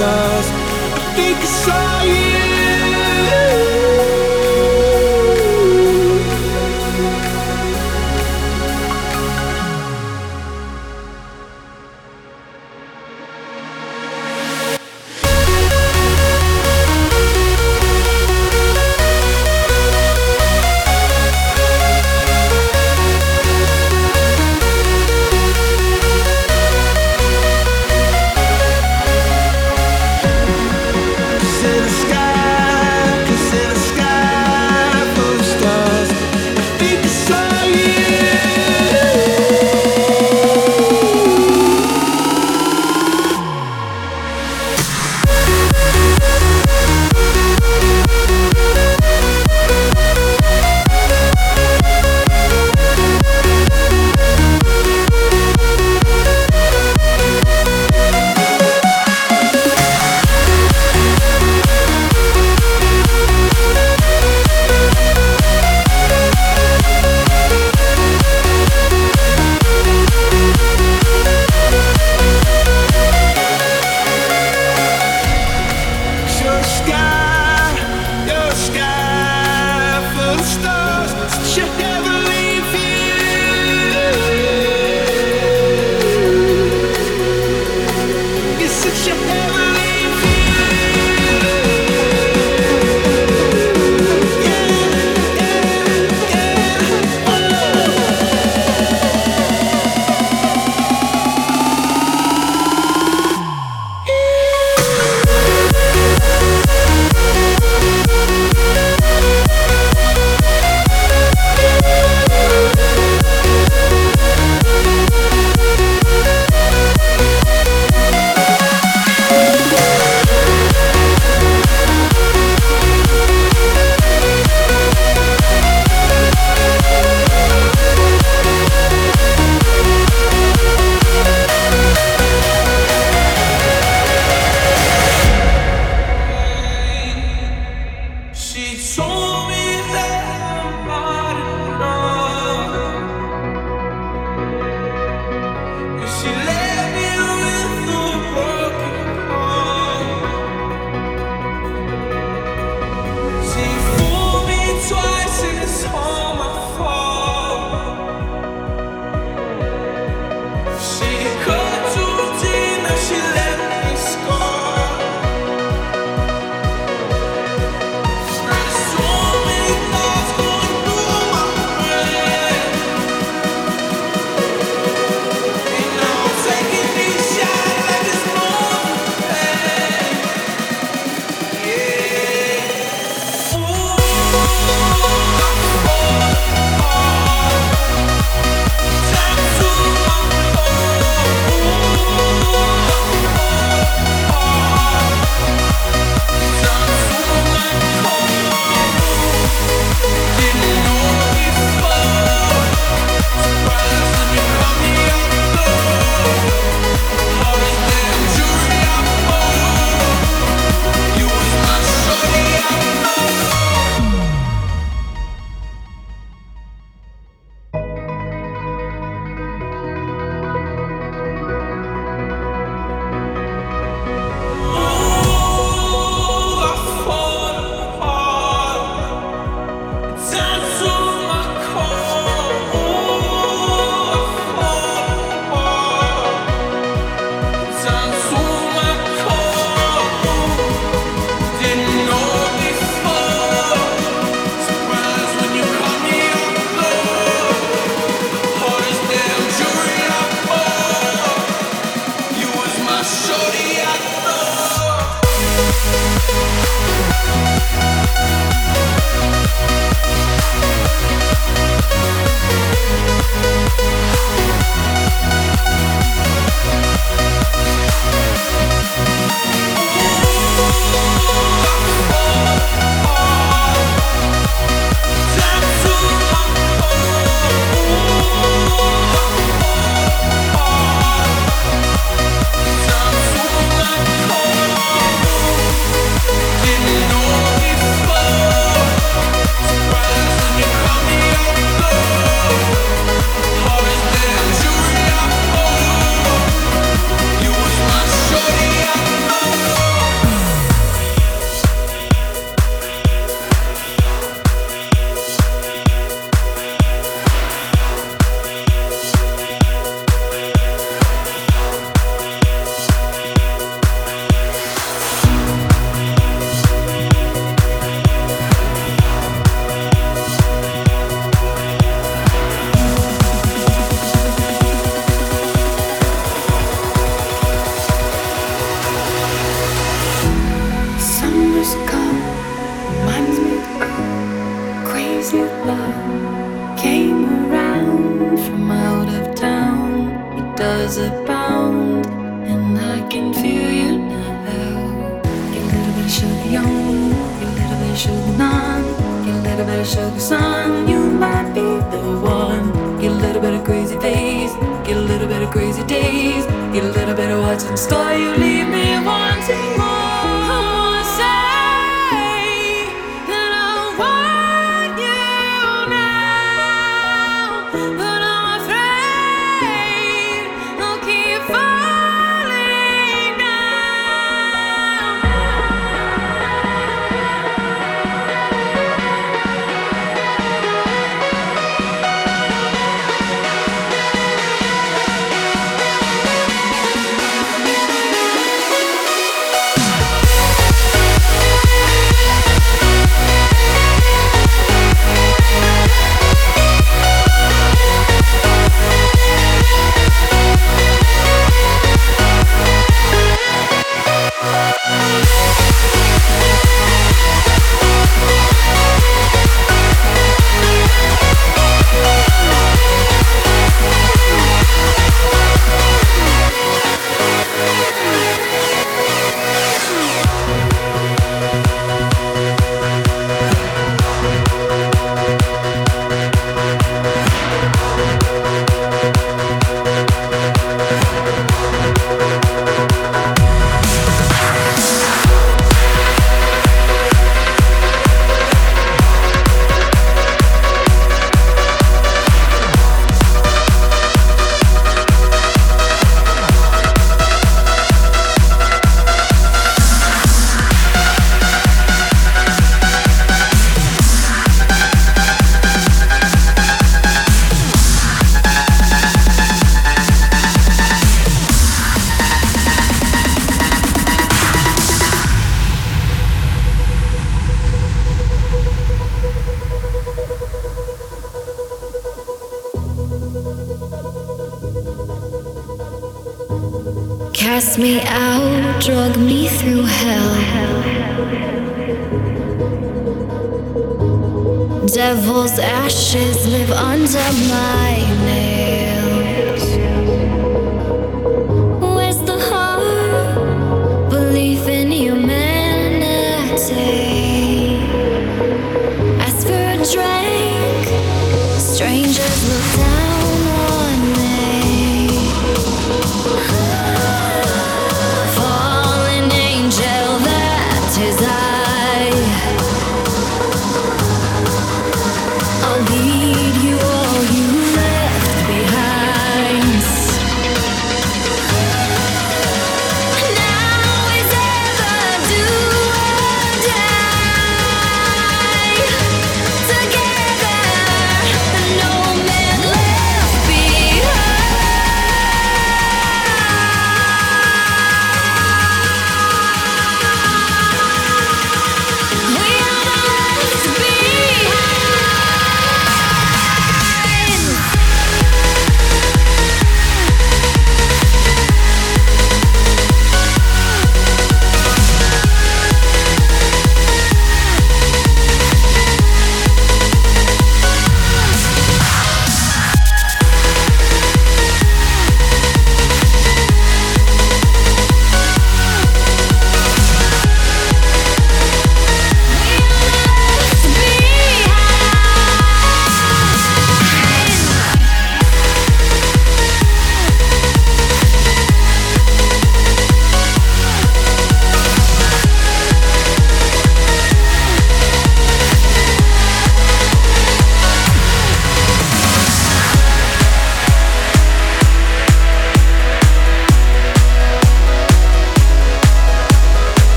I think I saw you.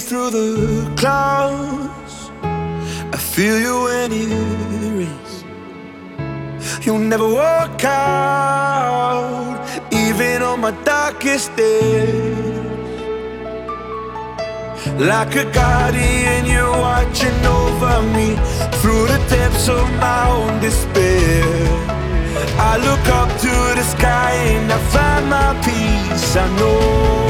through the clouds. I feel you when it rains. You'll never walk out, even on my darkest days. Like a guardian, you're watching over me through the depths of my own despair. I look up to the sky and I find my peace. I know.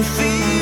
only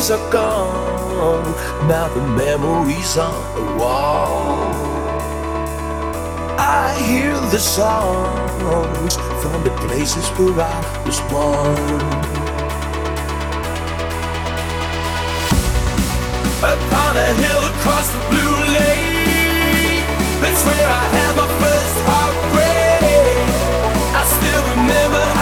days are gone. Now the memories on the wall. I hear the songs from the places where I was born. Upon a hill across the blue lake, that's where I had my first heartbreak. I still remember.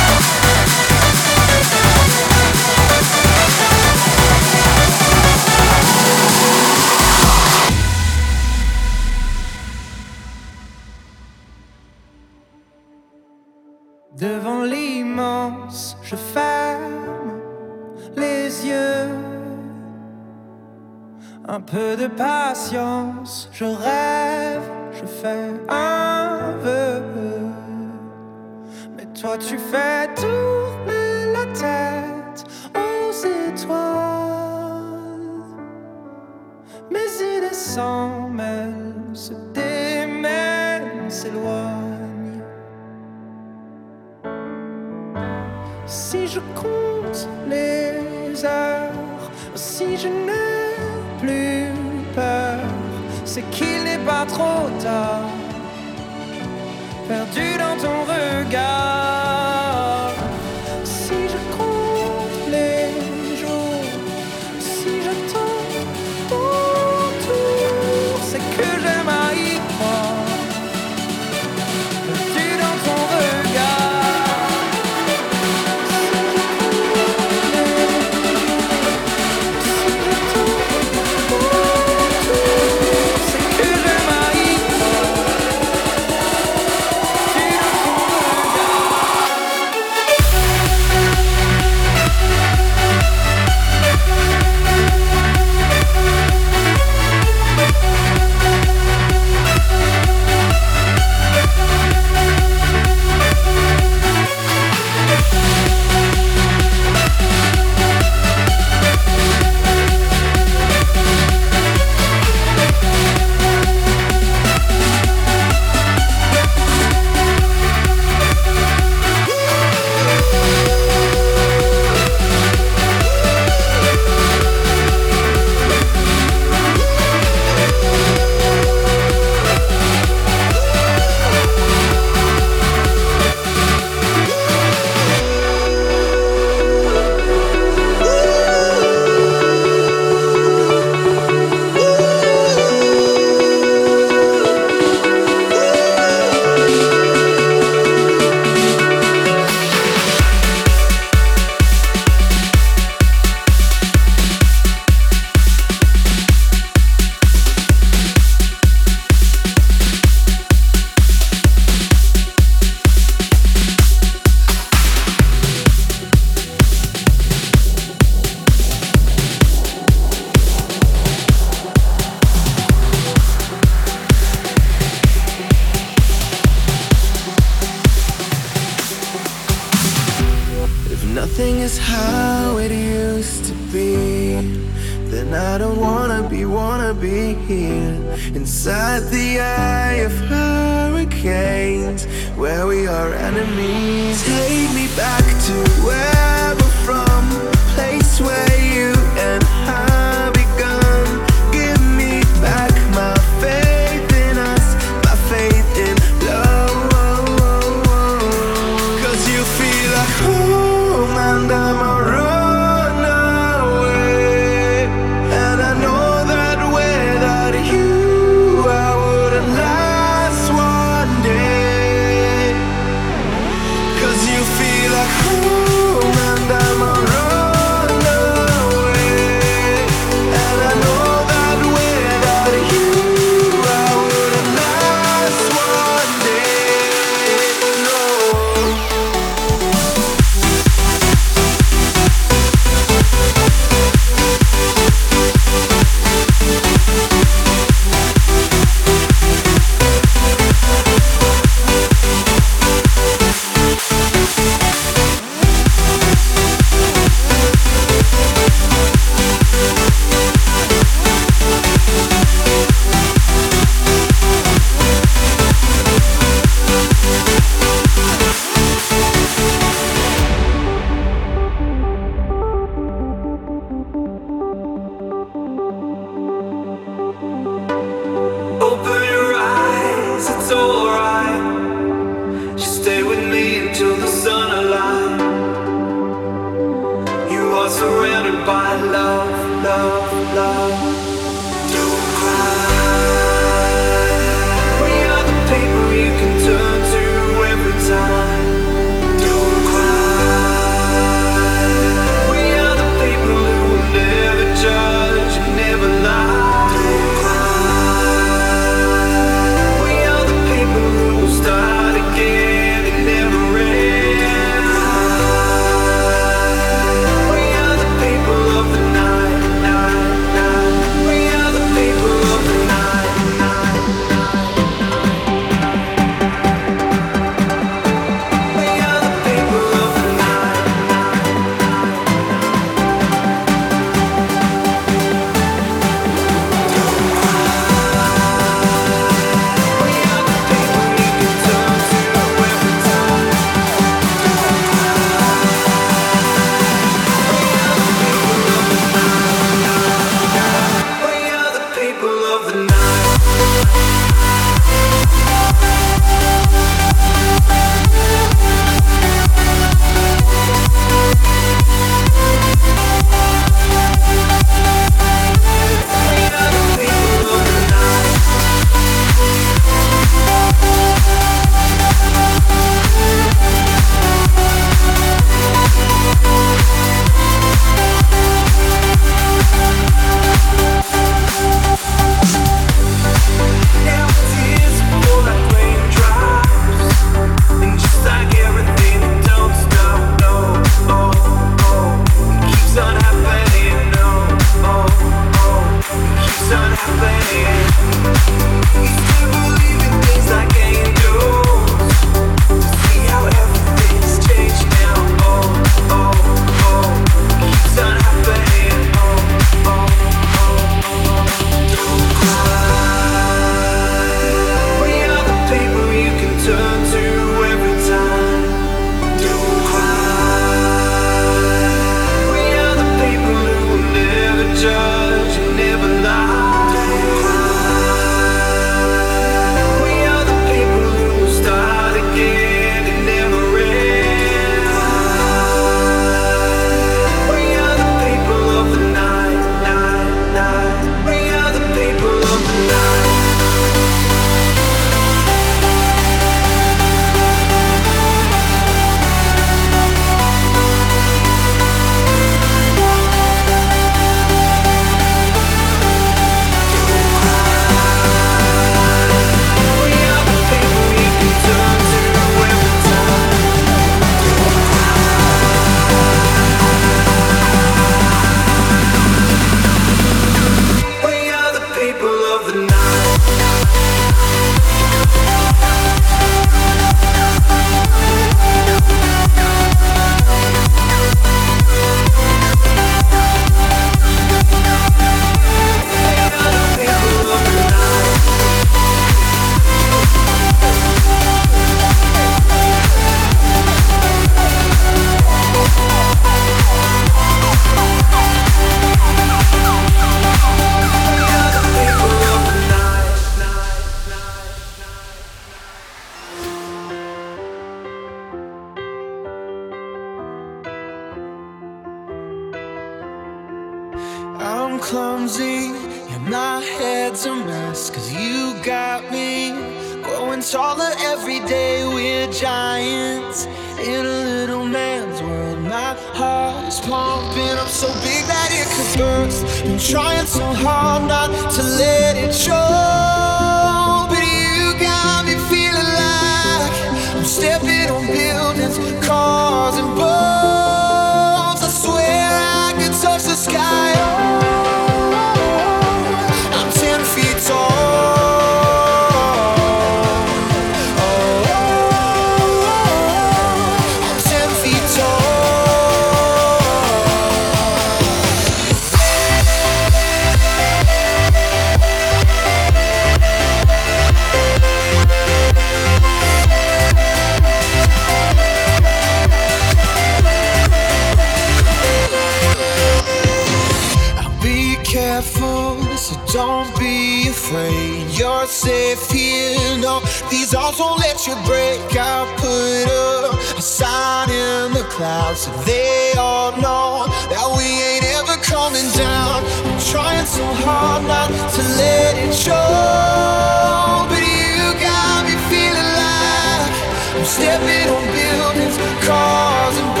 Don't be afraid, you're safe here. No, these odds won't let you break. I put up a sign in the clouds so they all know that we ain't ever coming down. I'm trying so hard not to let it show, but you got me feeling like I'm stepping on buildings, cars,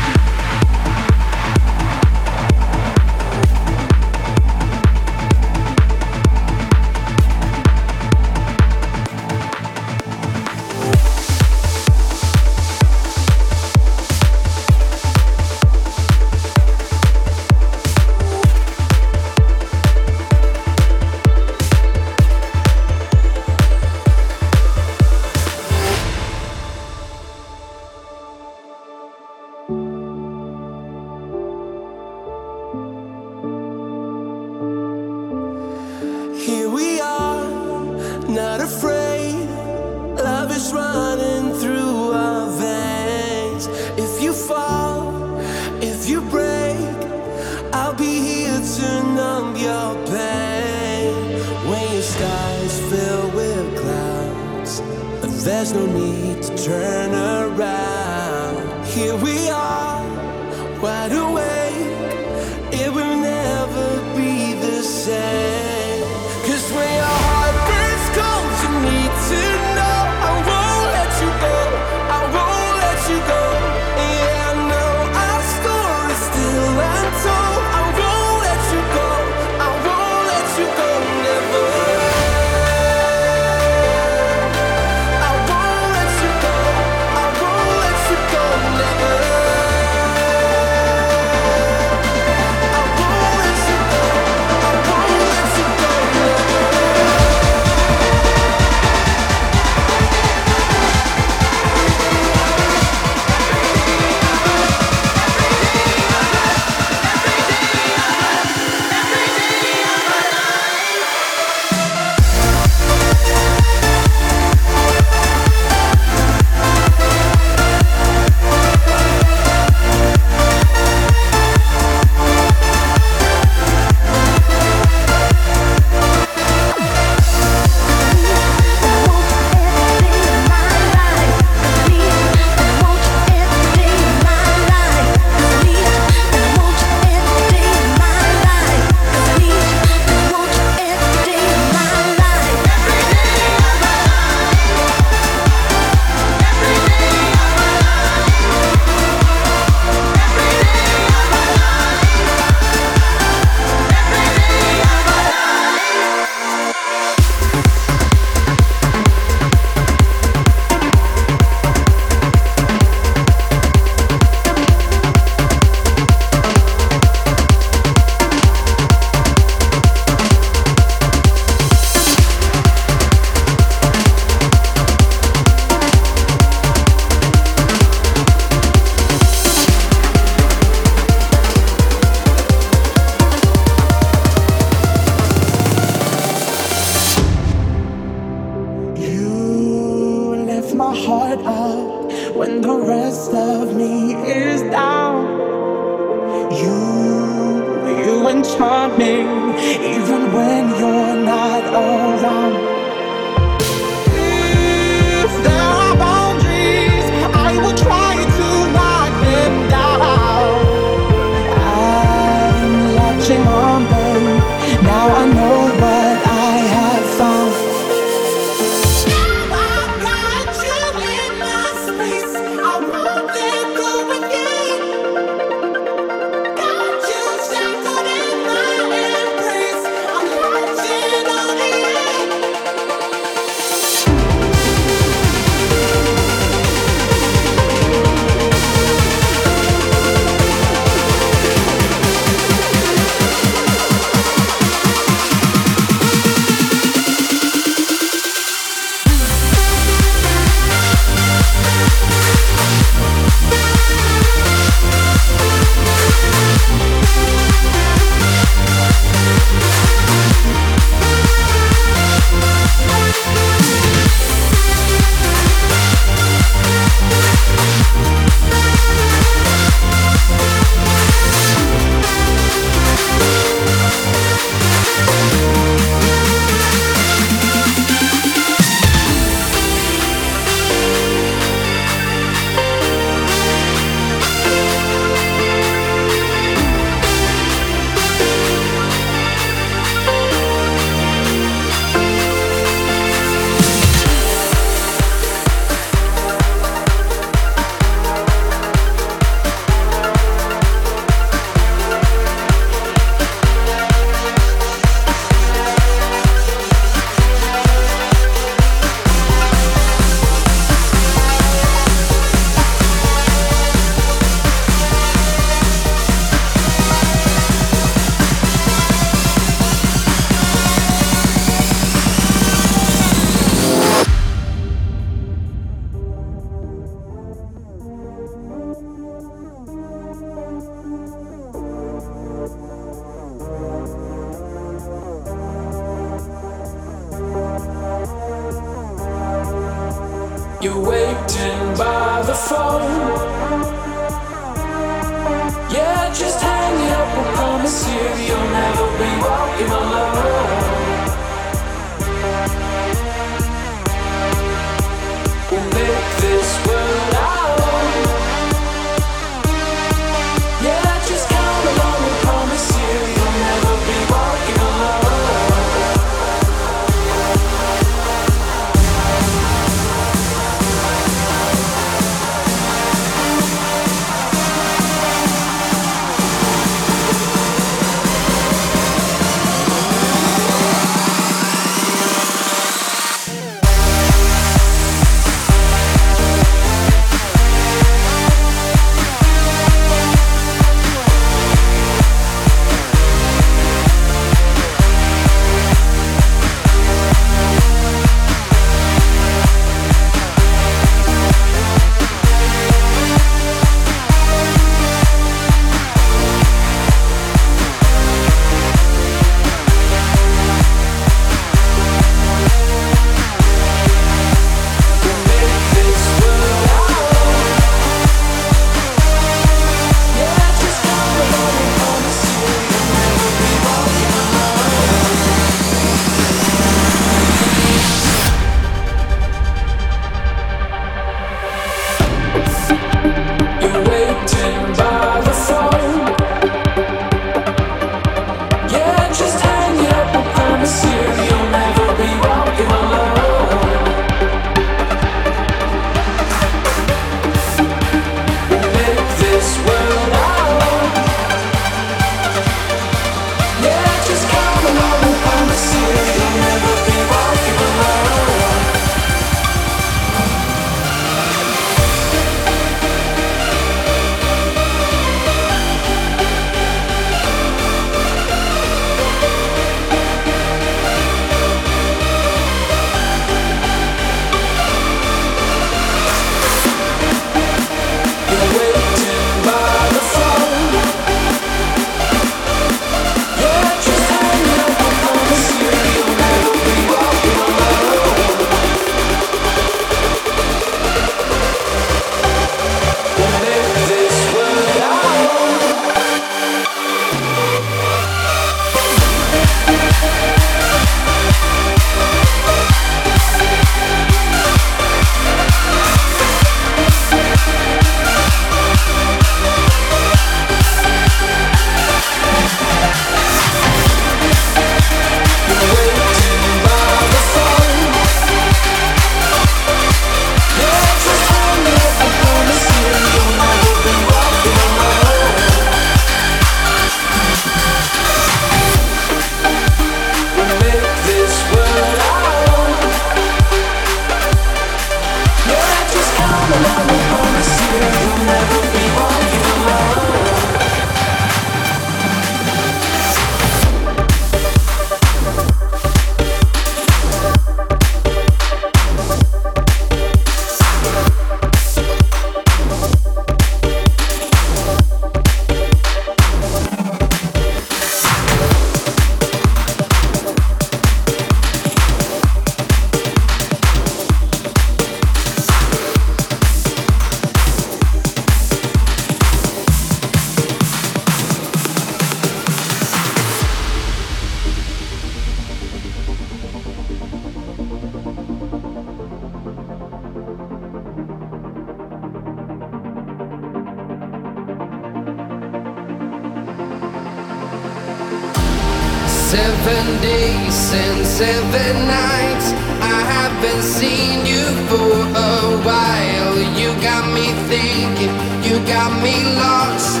thinking, you got me lost.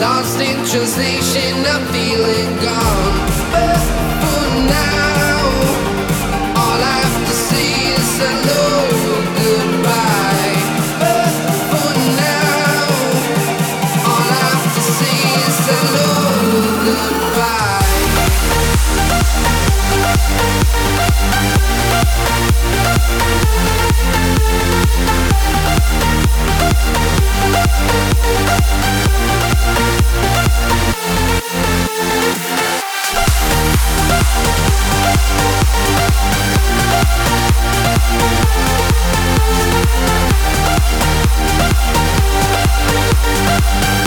Lost in translation, I'm feeling gone. But for now, all I have to say is hello, Thank